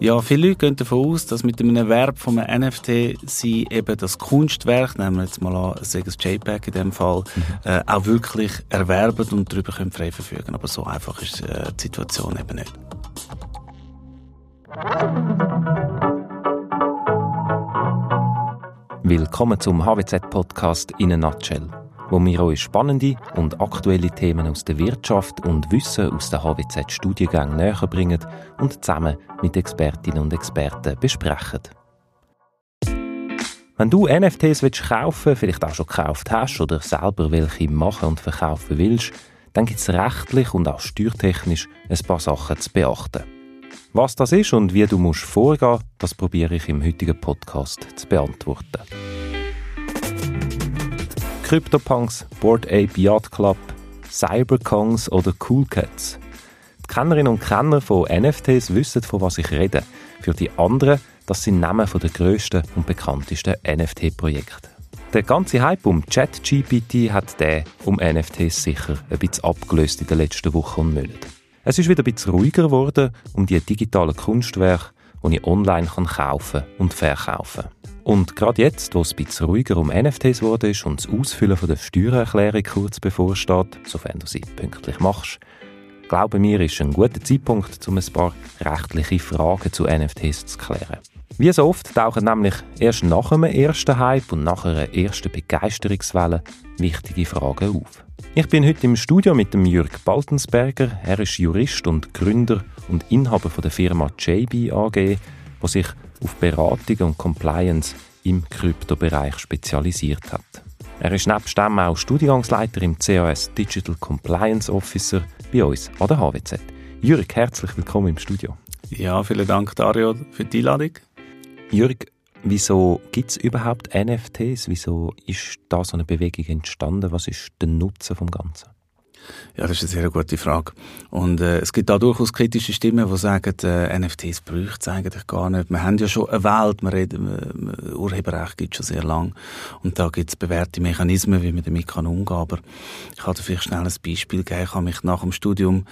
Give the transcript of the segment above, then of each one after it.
Ja, viele Leute gehen davon aus, dass mit dem Erwerb von einem NFT sie eben das Kunstwerk, nehmen wir jetzt mal an, sagen es JPEG in dem Fall, mhm. äh, auch wirklich erwerben und darüber können frei verfügen. Aber so einfach ist äh, die Situation eben nicht. Willkommen zum HWZ-Podcast in a Nutshell, wo wir euch spannende und aktuelle Themen aus der Wirtschaft und Wissen aus der HWZ-Studiengängen näher bringen und zusammen mit Expertinnen und Experten besprechen. Wenn du NFTs willst kaufen vielleicht auch schon gekauft hast oder selber welche machen und verkaufen willst, dann gibt es rechtlich und auch steuertechnisch ein paar Sachen zu beachten. Was das ist und wie du musst vorgehen, das probiere ich im heutigen Podcast zu beantworten. CryptoPunks, Board Ape Yacht Club, Cyberkongs oder Cool Cats. Die Kennerinnen und Kenner von NFTs wissen, von was ich rede. Für die anderen, das sind Namen der grössten und bekanntesten NFT-Projekte. Der ganze Hype um ChatGPT hat der um NFTs sicher ein bisschen abgelöst in den letzten Wochen und Monaten. Es ist wieder ein bisschen ruhiger geworden um die digitalen Kunstwerke, die ich online kaufen und verkaufen kann. Und gerade jetzt, wo es ein bisschen ruhiger um NFTs wurde ist und das Ausfüllen von der Steuererklärung kurz bevorsteht, sofern du sie pünktlich machst, glaube mir, ist ein guter Zeitpunkt, um ein paar rechtliche Fragen zu NFTs zu klären. Wie so oft tauchen nämlich erst nach einem ersten Hype und nach einer ersten Begeisterungswelle wichtige Fragen auf. Ich bin heute im Studio mit dem Jürg Baltensberger. Er ist Jurist und Gründer und Inhaber von der Firma JB AG, die sich auf Beratung und Compliance im Kryptobereich spezialisiert hat. Er ist nebst dem auch Studiengangsleiter im CAS Digital Compliance Officer bei uns an der HWZ. Jürg, herzlich willkommen im Studio. Ja, vielen Dank, Dario, für die Einladung. Jürg, wieso gibt es überhaupt NFTs? Wieso ist da so eine Bewegung entstanden? Was ist der Nutzen vom Ganzen? Ja, das ist eine sehr gute Frage. Und äh, es gibt da durchaus kritische Stimmen, die sagen, äh, NFTs bräuchte es eigentlich gar nicht. Wir haben ja schon eine Welt, wir reden, äh, Urheberrecht gibt schon sehr lang und da gibt es bewährte Mechanismen, wie man damit kann umgehen kann. Aber ich kann dir vielleicht schnell ein Beispiel geben. Ich habe mich nach dem Studium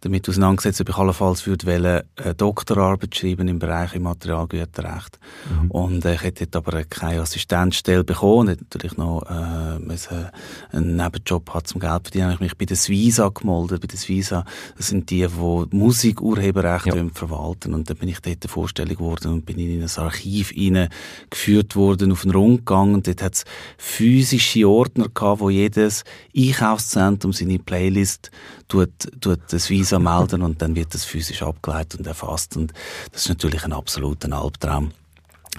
damit auseinandergesetzt, ob ich allenfalls würde wollen, eine Doktorarbeit schreiben im Bereich Immaterialgüterrecht. Mhm. Und äh, ich hätte dort aber keine Assistenzstelle bekommen, ich natürlich noch äh, einen Nebenjob haben zum Geld verdienen. Ich mich bei der Visa gemeldet. Bei der Visa, das sind die, die Musikurheberrechte ja. verwalten. Und dann bin ich dort vorstellig geworden und bin in ein Archiv geführt worden, auf den Rundgang. Und dort hat es physische Ordner gehabt, wo jedes Einkaufszentrum seine Playlist tut, tut das Visa melden und dann wird das physisch abgeleitet und erfasst. Und das ist natürlich ein absoluter Albtraum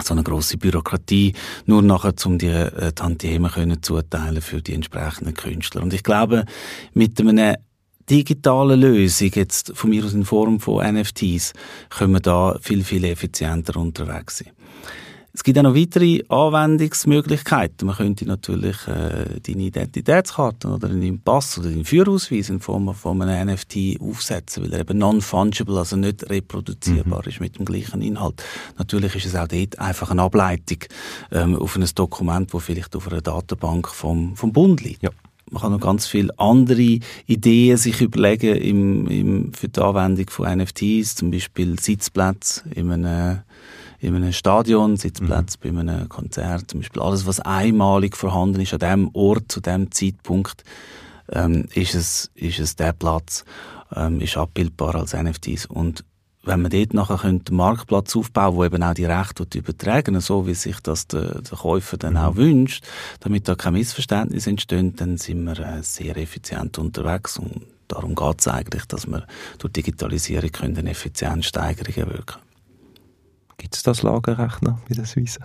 so eine große Bürokratie, nur nachher zum die äh, Tantiemen können zuteilen für die entsprechenden Künstler. Und ich glaube, mit einer digitalen Lösung, jetzt von mir aus in Form von NFTs, können wir da viel, viel effizienter unterwegs sein. Es gibt auch noch weitere Anwendungsmöglichkeiten. Man könnte natürlich äh, deine Identitätskarte oder deinen Pass oder deinen Führerausweis in Form von einem NFT aufsetzen, weil er eben non-fungible, also nicht reproduzierbar mhm. ist mit dem gleichen Inhalt. Natürlich ist es auch dort einfach eine Ableitung ähm, auf ein Dokument, das vielleicht auf einer Datenbank vom, vom Bund liegt. Ja man kann noch ganz viele andere Ideen sich überlegen im, im, für die Anwendung von NFTs, zum Beispiel Sitzplätze in einem in einem Stadion, Sitzplatz mhm. bei einem Konzert, zum Beispiel alles, was einmalig vorhanden ist an dem Ort, zu dem Zeitpunkt, ähm, ist es, ist es der Platz, ähm, ist abbildbar als NFTs und wenn man dort nachher einen Marktplatz aufbauen wo eben auch die Rechte übertragen so wie sich das der, der Käufer dann mhm. auch wünscht, damit da kein Missverständnis entsteht, dann sind wir äh, sehr effizient unterwegs und darum geht es eigentlich, dass wir durch Digitalisierung können Effizienzsteigerungen wirken Gibt es das Lagerrechner bei der Suisse?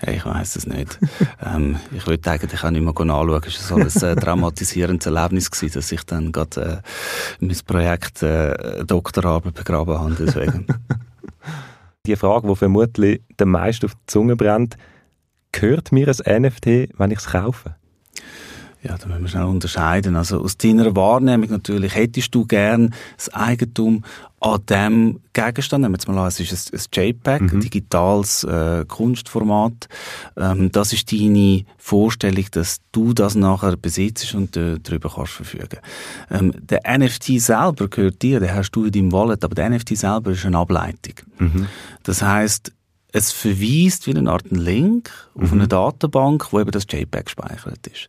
Hey, ich weiß es nicht. ähm, ich würde eigentlich auch nicht mehr nachschauen. Es war so ein äh, traumatisierendes Erlebnis, gewesen, dass ich dann gerade äh, mein Projekt äh, Doktorarbeit begraben habe. Deswegen. die Frage, die vermutlich den meisten auf die Zunge brennt, gehört mir ein NFT, wenn ich es kaufe? Ja, da müssen wir schnell unterscheiden. Also aus deiner Wahrnehmung natürlich, hättest du gern das Eigentum an dem Gegenstand, nehmen wir jetzt mal an, es ist ein, ein JPEG, mhm. ein digitales äh, Kunstformat. Ähm, das ist deine Vorstellung, dass du das nachher besitzt und äh, darüber kannst verfügen. Ähm, der NFT selber gehört dir, den hast du in deinem Wallet, aber der NFT selber ist eine Ableitung. Mhm. Das heißt, es verweist wie eine Art Link auf mhm. eine Datenbank, wo eben das JPEG gespeichert ist.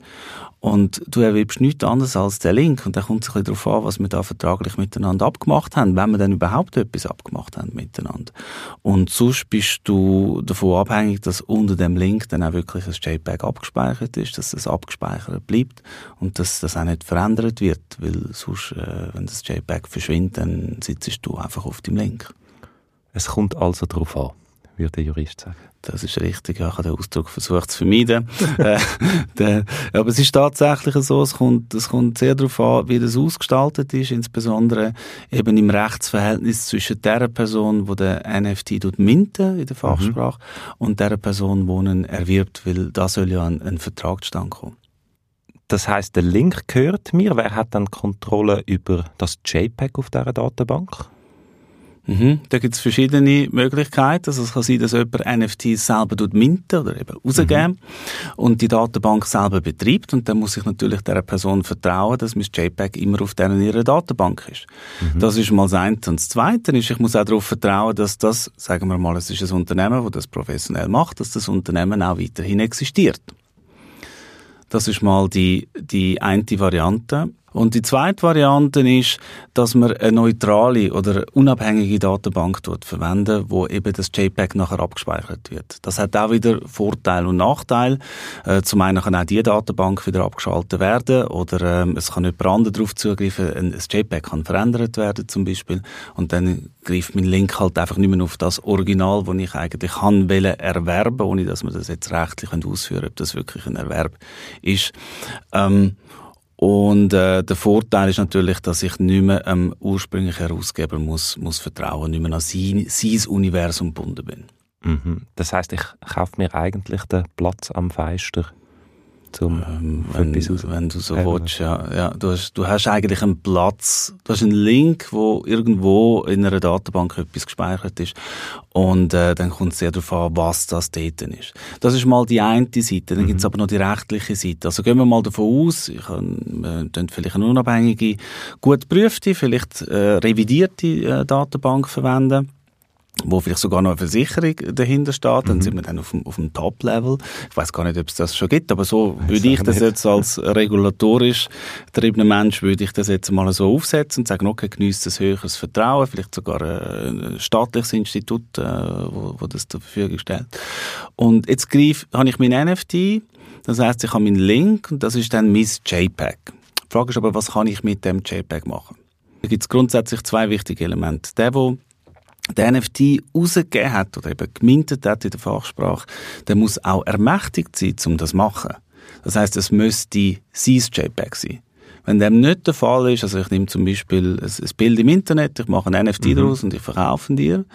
Und du erwirbst nichts anderes als den Link. Und da kommt es ein bisschen darauf an, was wir da vertraglich miteinander abgemacht haben, wenn wir dann überhaupt etwas abgemacht haben miteinander. Und sonst bist du davon abhängig, dass unter dem Link dann auch wirklich ein JPEG abgespeichert ist, dass es abgespeichert bleibt und dass das auch nicht verändert wird, weil sonst, äh, wenn das JPEG verschwindet, dann sitzt du einfach auf dem Link. Es kommt also darauf an würde der Jurist sagen. Das ist richtig, ja, ich habe den Ausdruck versucht zu vermeiden. äh, aber es ist tatsächlich so, es kommt, es kommt sehr darauf an, wie das ausgestaltet ist, insbesondere eben im Rechtsverhältnis zwischen der Person, die den NFT minten in der. Fachsprache, mhm. und der Person, die ihn erwirbt, weil da soll ja ein, ein Vertrag zustande kommen. Das heißt, der Link gehört mir. Wer hat dann Kontrolle über das JPEG auf dieser Datenbank? Mhm. Da gibt es verschiedene Möglichkeiten. Also es kann sein, dass jemand NFTs selber minten oder eben rausgeben mhm. und die Datenbank selber betreibt. Und dann muss ich natürlich der Person vertrauen, dass mein JPEG immer auf deren ihrer Datenbank ist. Mhm. Das ist mal das eine. Und das zweite ist, ich muss auch darauf vertrauen, dass das, sagen wir mal, es ist ein Unternehmen, das das professionell macht, dass das Unternehmen auch weiterhin existiert. Das ist mal die, die eine Variante. Und die zweite Variante ist, dass man eine neutrale oder unabhängige Datenbank verwenden, wo eben das JPEG nachher abgespeichert wird. Das hat auch wieder Vorteil und Nachteil. Äh, zum einen kann auch die Datenbank wieder abgeschaltet werden oder ähm, es kann jemand anderes darauf zugreifen. Ein, ein JPEG kann verändert werden zum Beispiel und dann greift mein Link halt einfach nicht mehr auf das Original, das ich eigentlich kann erwerben, ohne dass man das jetzt rechtlich ausführen ob das wirklich ein Erwerb ist. Ähm, und äh, der Vorteil ist natürlich, dass ich nicht mehr am ursprünglichen Herausgeber muss, muss vertrauen, nicht mehr an sein, sein Universum gebunden bin. Mhm. Das heißt, ich kaufe mir eigentlich den Platz am Feister zum ähm, wenn, wenn, du so ja, willst, ja, ja. Du hast, du hast eigentlich einen Platz, du hast einen Link, wo irgendwo in einer Datenbank etwas gespeichert ist und äh, dann kommt es sehr darauf an, was das dort ist. Das ist mal die eine Seite, dann mhm. gibt es aber noch die rechtliche Seite. Also gehen wir mal davon aus, ich kann äh, vielleicht eine unabhängige, gut geprüfte, vielleicht äh, revidierte äh, Datenbank verwenden wo vielleicht sogar noch eine Versicherung dahinter steht, dann mhm. sind wir dann auf dem, auf dem Top-Level. Ich weiß gar nicht, ob es das schon gibt, aber so würde ich das jetzt als regulatorisch getriebener Mensch, würde ich das jetzt mal so aufsetzen und sagen, okay, genießt ein höheres Vertrauen, vielleicht sogar ein staatliches Institut, äh, wo, wo das zur Verfügung stellt. Und jetzt greife, habe ich mein NFT, das heißt, ich habe meinen Link und das ist dann mein JPEG. Die Frage ist aber, was kann ich mit dem JPEG machen? Da gibt es grundsätzlich zwei wichtige Elemente. Der, der der NFT rausgegeben hat oder eben gemintet hat in der Fachsprache, der muss auch ermächtigt sein, um das zu machen. Das heißt, es müsste sein JPEG sein. Wenn dem nicht der Fall ist, also ich nehme zum Beispiel ein, Bild im Internet, ich mache ein NFT mhm. daraus und ich verkaufe dir,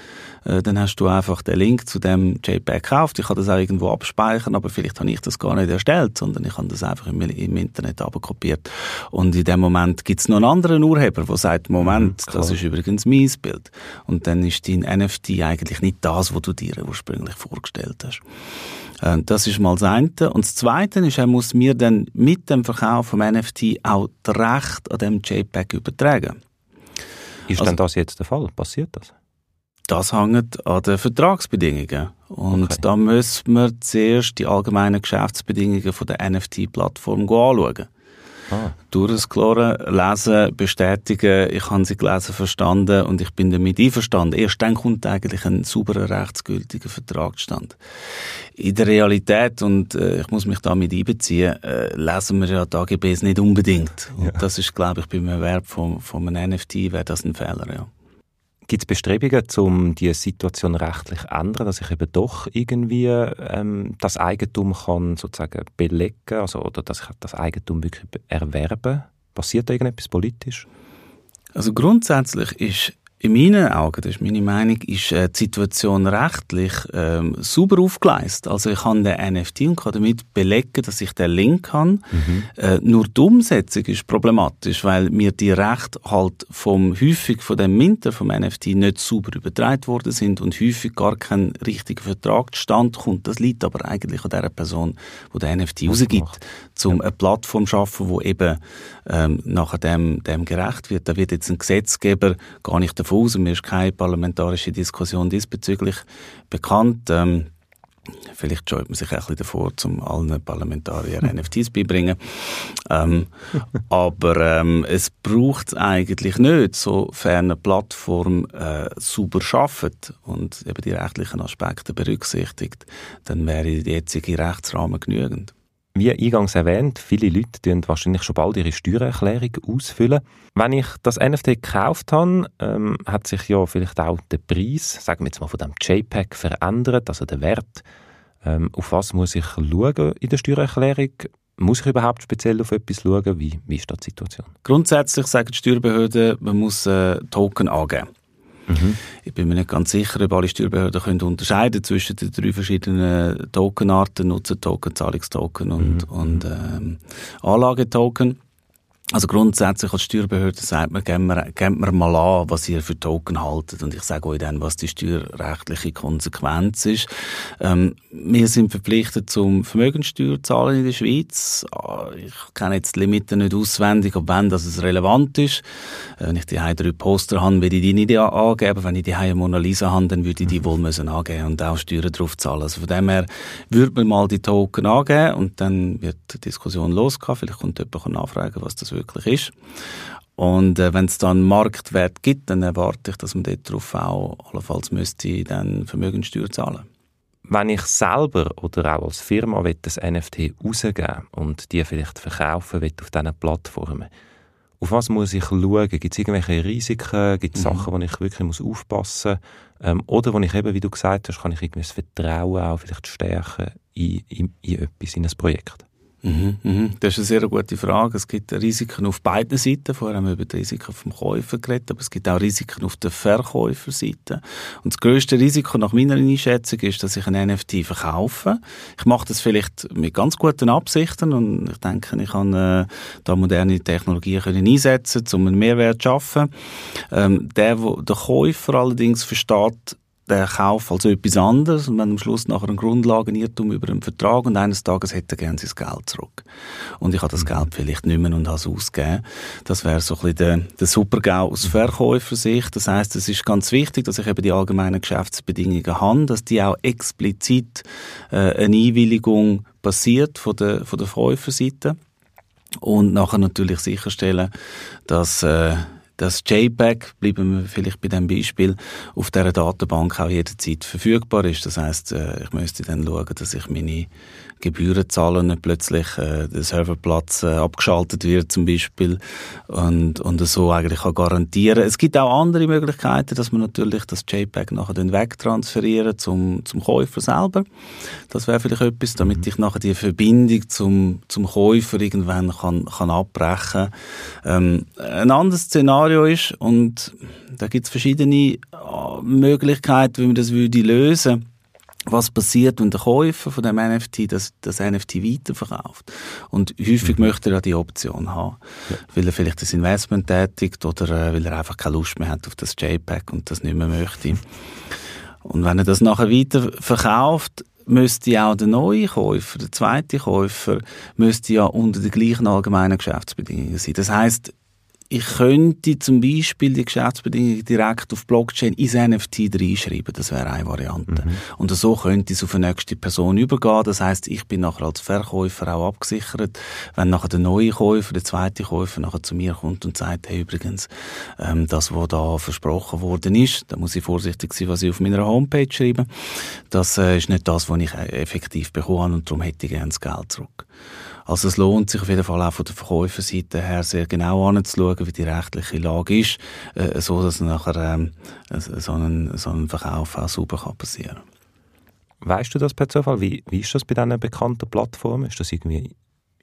äh, dann hast du einfach den Link zu dem JPEG gekauft. Ich kann das auch irgendwo abspeichern, aber vielleicht habe ich das gar nicht erstellt, sondern ich habe das einfach im, im Internet abkopiert. Und in dem Moment gibt es noch einen anderen Urheber, der sagt, Moment, mhm, das ist übrigens mein Bild. Und dann ist dein NFT eigentlich nicht das, was du dir ursprünglich vorgestellt hast. Äh, das ist mal das eine. Und das zweite ist, er muss mir dann mit dem Verkauf vom NFT auch das Recht an dem JPEG übertragen. Ist also, denn das jetzt der Fall? Passiert das? Das hängt an den Vertragsbedingungen. Und okay. da müssen wir zuerst die allgemeinen Geschäftsbedingungen von der NFT-Plattform anschauen. Ah. Durchscrollen, lesen, bestätigen, ich habe sie gelesen, verstanden und ich bin damit einverstanden. Erst dann kommt eigentlich ein sauberer, rechtsgültiger Vertragsstand. In der Realität, und äh, ich muss mich damit einbeziehen, äh, lesen wir ja die AGBs nicht unbedingt. Und ja. das ist, glaube ich, beim Erwerb von, von einem NFT wäre das ein Fehler, ja. Gibt es Bestrebungen, um die Situation rechtlich zu ändern, dass ich eben doch irgendwie ähm, das Eigentum kann sozusagen belegen, also oder dass ich das Eigentum wirklich erwerben? Passiert da irgendetwas politisch? Also grundsätzlich ist in meinen Augen, das ist meine Meinung, ist äh, die Situation rechtlich ähm, super aufgeleistet. Also ich kann den NFT und kann damit belegen, dass ich den Link habe. Mhm. Äh, nur die Umsetzung ist problematisch, weil mir die Rechte halt vom häufig von dem Minter vom NFT nicht super übertragen worden sind und häufig gar kein richtiger Vertrag stand kommt. Das liegt aber eigentlich an der Person, die den NFT rausgibt, um ja. eine Plattform zu schaffen, wo eben ähm, nachher dem, dem gerecht wird. Da wird jetzt ein Gesetzgeber gar nicht davon aus, mir ist keine parlamentarische Diskussion diesbezüglich bekannt. Ähm, Vielleicht scheut man sich ein bisschen davor, um allen Parlamentariern NFTs beibringen. Ähm, aber ähm, es braucht es eigentlich nicht, sofern eine Plattform äh, sauber schafft und eben die rechtlichen Aspekte berücksichtigt, dann wäre der jetzige Rechtsrahmen genügend. Wie eingangs erwähnt, viele Leute tun wahrscheinlich schon bald ihre Steuererklärung ausfüllen. Wenn ich das NFT gekauft habe, ähm, hat sich ja vielleicht auch der Preis, sagen wir jetzt mal von dem JPEG, verändert, also der Wert. Ähm, auf was muss ich schauen in der Steuererklärung? Muss ich überhaupt speziell auf etwas schauen? Wie, wie ist da die Situation? Grundsätzlich sagen die Steuerbehörden, man muss äh, Token angeben. Mhm. Ich bin mir nicht ganz sicher, ob alle Steuerbehörden können unterscheiden zwischen den drei verschiedenen Tokenarten, Nutzertoken, Zahlungstoken und, mhm. und ähm, Anlagetoken. Also grundsätzlich als Steuerbehörde sagt man, geben wir, geben wir mal an, was ihr für Token haltet. Und ich sage euch dann, was die steuerrechtliche Konsequenz ist. Ähm, wir sind verpflichtet zum Vermögenssteuer zahlen in der Schweiz. Ah, ich kenne jetzt die Limiten nicht auswendig, ob wenn das relevant ist. Äh, wenn ich die drei Poster habe, würde ich die nicht angeben. Wenn ich die eine Mona Lisa habe, dann würde ich die wohl müssen angeben und auch Steuern drauf zahlen. Also von dem her würde man mal die Token angeben und dann wird die Diskussion losgehen. Vielleicht kommt jemand nachfragen, was das wirklich ist. Und äh, wenn es dann Marktwert gibt, dann erwarte ich, dass man darauf auch allenfalls müsste dann Vermögenssteuer zahlen. Wenn ich selber oder auch als Firma will, das NFT rausgeben und die vielleicht verkaufen will auf diesen Plattformen, auf was muss ich schauen? Gibt es irgendwelche Risiken? Gibt es mhm. Sachen, wo ich wirklich muss aufpassen muss? Ähm, oder wo ich eben, wie du gesagt hast, kann ich irgendwie das Vertrauen auch vielleicht stärken in, in, in etwas, in ein Projekt? Mhm, mhm. Das ist eine sehr gute Frage. Es gibt Risiken auf beiden Seiten. Vorher haben wir über die Risiken vom Käufer geredet, aber es gibt auch Risiken auf der Verkäuferseite. Und das größte Risiko nach meiner Einschätzung ist, dass ich ein NFT verkaufe. Ich mache das vielleicht mit ganz guten Absichten und ich denke, ich kann äh, da moderne Technologien können einsetzen, um einen Mehrwert zu schaffen. Ähm, der, wo der Käufer allerdings versteht, den Kauf als etwas anderes und wenn am Schluss nachher ein Grundlagenirrtum über einen Vertrag und eines Tages hätte er gerne sein Geld zurück. Und ich habe das mhm. Geld vielleicht nicht mehr und habe es ausgegeben. Das wäre so ein bisschen der, der Super-GAU aus Verkäufersicht. Das heißt, es ist ganz wichtig, dass ich eben die allgemeinen Geschäftsbedingungen habe, dass die auch explizit äh, eine Einwilligung passiert von der, von der Käuferseite und nachher natürlich sicherstellen, dass äh, das JPEG, bleiben wir vielleicht bei dem Beispiel, auf dieser Datenbank auch jederzeit verfügbar ist. Das heißt, äh, ich müsste dann schauen, dass ich meine Gebühren zahlen, nicht plötzlich äh, der Serverplatz äh, abgeschaltet wird zum Beispiel und, und so eigentlich kann garantieren. Es gibt auch andere Möglichkeiten, dass man natürlich das JPEG nachher dann wegtransferieren zum, zum Käufer selber. Das wäre vielleicht etwas, damit mhm. ich nachher die Verbindung zum, zum Käufer irgendwann kann, kann abbrechen. Ähm, ein anderes Szenario ist, und da gibt es verschiedene äh, Möglichkeiten, wie man das würde lösen was passiert, wenn der Käufer von dem NFT das, das NFT weiterverkauft. Und häufig mhm. möchte er ja die Option haben, ja. weil er vielleicht das Investment tätigt oder äh, weil er einfach keine Lust mehr hat auf das JPEG und das nicht mehr möchte. Und wenn er das nachher weiterverkauft, müsste auch der neue Käufer, der zweite Käufer, müsste ja unter den gleichen allgemeinen Geschäftsbedingungen sein. Das heißt, ich könnte zum Beispiel die Geschäftsbedingungen direkt auf Blockchain ins NFT reinschreiben. Das wäre eine Variante. Mhm. Und so könnte es auf eine nächste Person übergehen. Das heißt, ich bin nachher als Verkäufer auch abgesichert. Wenn nachher der neue Käufer, der zweite Käufer nachher zu mir kommt und sagt, hey, übrigens, ähm, das, was da versprochen worden ist, da muss ich vorsichtig sein, was ich auf meiner Homepage schreibe. Das äh, ist nicht das, was ich äh, effektiv bekomme und darum hätte ich gerne das Geld zurück. Also es lohnt sich auf jeden Fall auch von der Verkäuferseite her sehr genau anzuschauen, wie die rechtliche Lage ist, äh, so dass nachher ähm, so, ein, so ein Verkauf auch sauber kann passieren Weißt du das per Zufall? Wie, wie ist das bei diesen bekannten Plattformen? Ist das irgendwie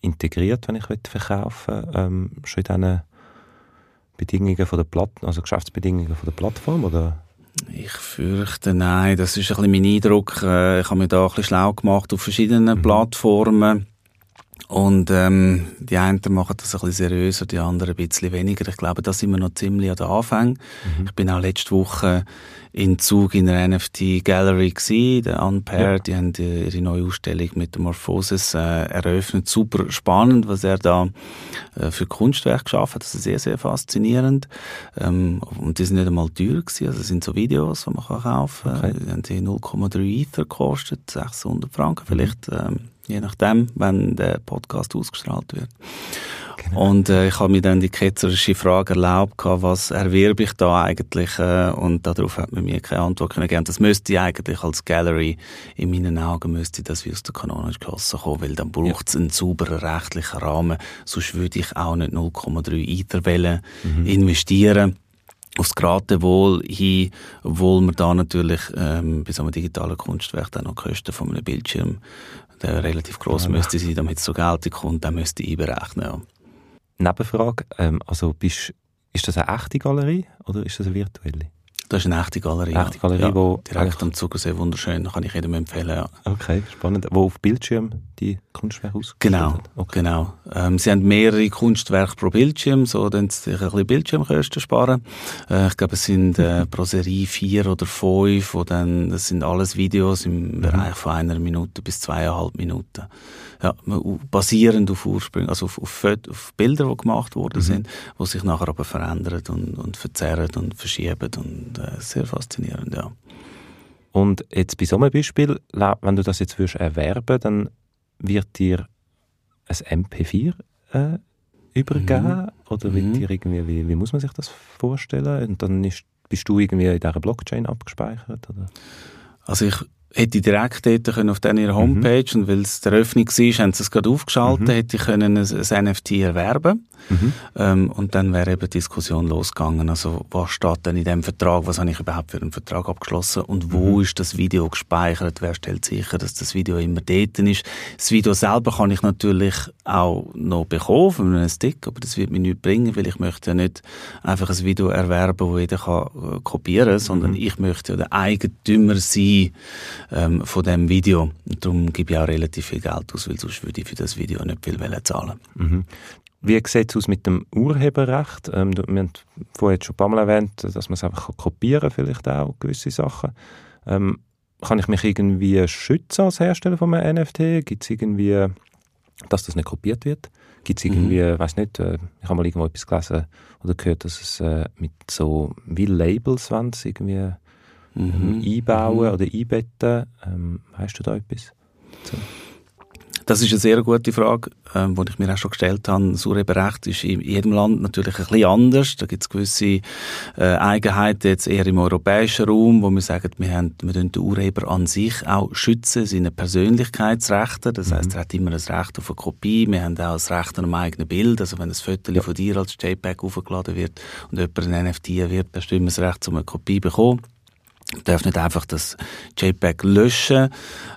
integriert, wenn ich verkaufen ähm, schon in diesen Bedingungen von der Platt also Geschäftsbedingungen von der Plattform oder? Ich fürchte, nein. Das ist ein bisschen mein Eindruck. Äh, ich habe mich da ein bisschen schlau gemacht auf verschiedenen mhm. Plattformen. Und ähm, die einen machen das ein bisschen seriöser, die anderen ein bisschen weniger. Ich glaube, da sind wir noch ziemlich an den Anfang. Mhm. Ich bin auch letzte Woche in Zug in der NFT Gallery gewesen, der Unpaired, ja. die haben die, ihre neue Ausstellung mit der Morphosis äh, eröffnet. Super spannend, was er da äh, für Kunstwerk geschaffen hat. Das ist sehr, sehr faszinierend. Ähm, und die sind nicht einmal teuer gewesen, also das sind so Videos, die man kann kaufen kann. Okay. Die haben die 0,3 Ether gekostet, 600 Franken vielleicht. Ähm, je nachdem, wenn der Podcast ausgestrahlt wird. Genau. Und äh, ich habe mir dann die ketzerische Frage erlaubt, was erwerbe ich da eigentlich? Äh, und darauf hat man mir keine Antwort können geben. Das müsste ich eigentlich als Gallery, in meinen Augen müsste das wie aus der kanonischen Kasse kommen, weil dann braucht es ja. einen sauberen rechtlichen Rahmen. Sonst würde ich auch nicht 0,3 Ether mhm. investieren aufs Geratewohl hin, obwohl man da natürlich ähm, bei so einem digitalen Kunstwerk dann noch Kosten von einem Bildschirm der relativ groß ja. müsste sein, damit es so Geld kommt, dann müsste ich berechnen. Ja. Nebenfrage, ähm, also bist, ist das eine echte Galerie oder ist das eine virtuelle? Das ist eine echte Galerie. Echte Galerie, ja. wo direkt am Zugersee, wunderschön, kann ich jedem empfehlen. Ja. Okay, spannend. Wo auf Bildschirm die Kunstwerke ausgestellt Genau, okay. genau. Ähm, sie haben mehrere Kunstwerke pro Bildschirm, so dann sich ein bisschen Bildschirmkosten sparen. Äh, ich glaube, es sind äh, pro Serie vier oder fünf, wo dann, das sind alles Videos im mhm. Bereich von einer Minute bis zweieinhalb Minuten ja, basierend auf Ursprünge, also auf, auf, auf Bilder, die gemacht worden mhm. sind, die sich nachher aber verändern und, und verzerren und verschieben und sehr faszinierend, ja. Und jetzt bei so einem Beispiel, wenn du das jetzt würdest erwerben, dann wird dir ein MP4 äh, übergeben mhm. oder wird mhm. dir irgendwie, wie, wie muss man sich das vorstellen? Und dann ist, bist du irgendwie in dieser Blockchain abgespeichert? Oder? Also ich hätte direkt dort können auf ihrer Homepage mhm. und weil es der Öffnung war, haben sie es gerade aufgeschaltet, mhm. hätte ich können ein, ein NFT erwerben mhm. ähm, und dann wäre eben die Diskussion losgegangen, also was steht denn in dem Vertrag, was habe ich überhaupt für einen Vertrag abgeschlossen und wo mhm. ist das Video gespeichert, wer stellt sicher, dass das Video immer dort ist. Das Video selber kann ich natürlich auch noch bekommen von einem Stick, aber das wird mir nichts bringen, weil ich möchte ja nicht einfach ein Video erwerben, wo jeder kann äh, kopieren, sondern mhm. ich möchte ja der Eigentümer sein, ähm, von dem Video. Und darum gebe ich auch relativ viel Geld aus, weil sonst würde ich für das Video nicht viel zahlen. Mhm. Wie sieht es aus mit dem Urheberrecht? Ähm, wir haben vorhin schon ein paar Mal erwähnt, dass man es einfach kopieren kann, vielleicht auch gewisse Sachen. Ähm, kann ich mich irgendwie schützen als Hersteller von einem NFT? Gibt es irgendwie, dass das nicht kopiert wird? Gibt es irgendwie, mhm. weiß nicht, äh, ich habe mal irgendwo etwas gelesen oder gehört, dass es äh, mit so wie Labels, wenn es irgendwie mhm. einbauen mhm. oder einbetten. Ähm, weißt du da etwas? So. Das ist eine sehr gute Frage, ähm, die ich mir auch schon gestellt habe. Das Urheberrecht ist in jedem Land natürlich ein bisschen anders. Da gibt es gewisse äh, Eigenheiten, jetzt eher im europäischen Raum, wo wir sagen, wir, haben, wir den Urheber an sich auch schützen, seine Persönlichkeitsrechte. Das mhm. heißt, er hat immer das Recht auf eine Kopie. Wir haben auch das Recht an einem eigenen Bild. Also wenn ein Foto ja. von dir als JPEG aufgeladen wird und jemand ein NFT wird, dann stimmt das Recht, um eine Kopie zu bekommen darf nicht einfach das JPEG löschen.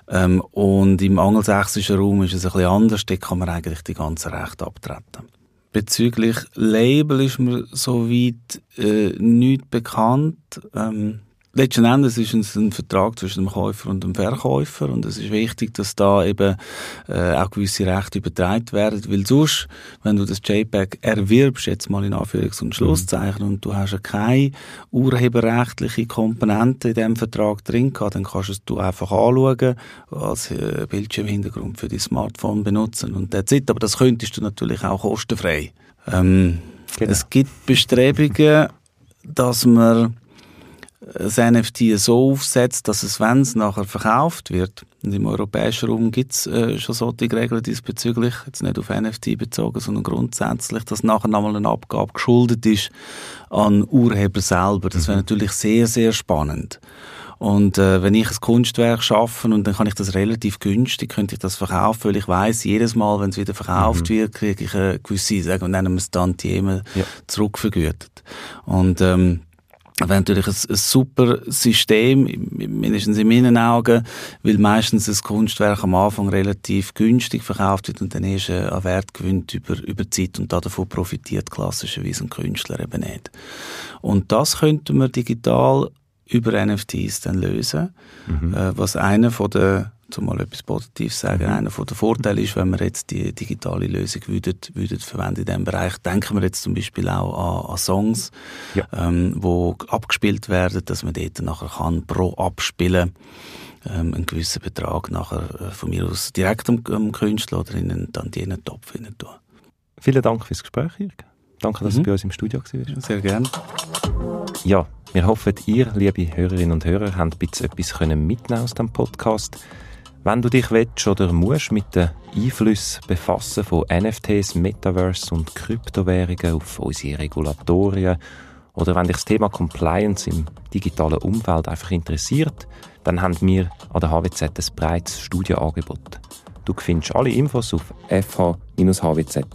Ähm, und im angelsächsischen Raum ist es ein bisschen anders. Dort kann man eigentlich die ganzen Rechte abtreten. Bezüglich Label ist mir soweit äh, nichts bekannt. Ähm, letzten Endes ist es ein Vertrag zwischen dem Käufer und dem Verkäufer und es ist wichtig, dass da eben äh, auch gewisse Rechte übertragen werden, weil sonst, wenn du das JPEG erwirbst, jetzt mal in Anführungs- und Schlusszeichen, mhm. und du hast ja keine urheberrechtliche Komponente in diesem Vertrag drin gehabt, dann kannst du es du einfach anschauen, als äh, Bildschirmhintergrund für dein Smartphone benutzen und that's it. Aber das könntest du natürlich auch kostenfrei. Ähm, genau. Es gibt Bestrebungen, dass man das NFT so aufsetzt, dass es, wenn es nachher verkauft wird, und im europäischen Raum gibt es äh, schon solche Regeln diesbezüglich, jetzt nicht auf NFT bezogen, sondern grundsätzlich, dass nachher nochmal eine Abgabe geschuldet ist an Urheber selber. Das wäre mhm. natürlich sehr, sehr spannend. Und äh, wenn ich ein Kunstwerk schaffe und dann kann ich das relativ günstig, könnte ich das verkaufen, weil ich weiß jedes Mal, wenn es wieder verkauft mhm. wird, kriege ich eine gewisse, sagen wir, nennen wir es Tantieme, ja. zurückvergütet. Und ähm, wäre natürlich ein, ein, super System, mindestens in meinen Augen, weil meistens das Kunstwerk am Anfang relativ günstig verkauft wird und dann erst an Wert gewinnt über, über Zeit und davon profitiert klassischerweise ein Künstler eben nicht. Und das könnte man digital über NFTs dann lösen, mhm. äh, was einer von der um mal etwas Positives sagen, mhm. einer von der Vorteile ist, wenn wir jetzt die digitale Lösung würden, würden verwenden in diesem Bereich, denken wir jetzt zum Beispiel auch an, an Songs, ja. ähm, wo abgespielt werden, dass man dort nachher kann pro Abspielen ähm, einen gewissen Betrag nachher äh, von mir aus direkt am, am Künstler oder in einen Topf hinein tun. Vielen Dank fürs Gespräch, Jürgen. Danke, dass mhm. du bei uns im Studio warst. Sehr gerne. Ja, wir hoffen, ihr, liebe Hörerinnen und Hörer, habt etwas mitnehmen aus dem Podcast. Wenn du dich willst oder musst mit den Einflüssen befassen von NFTs, Metaverse und Kryptowährungen auf unsere Regulatorien oder wenn dich das Thema Compliance im digitalen Umfeld einfach interessiert, dann haben wir an der HWZ ein breites Studienangebot. Du findest alle Infos auf fh-hwz.ch.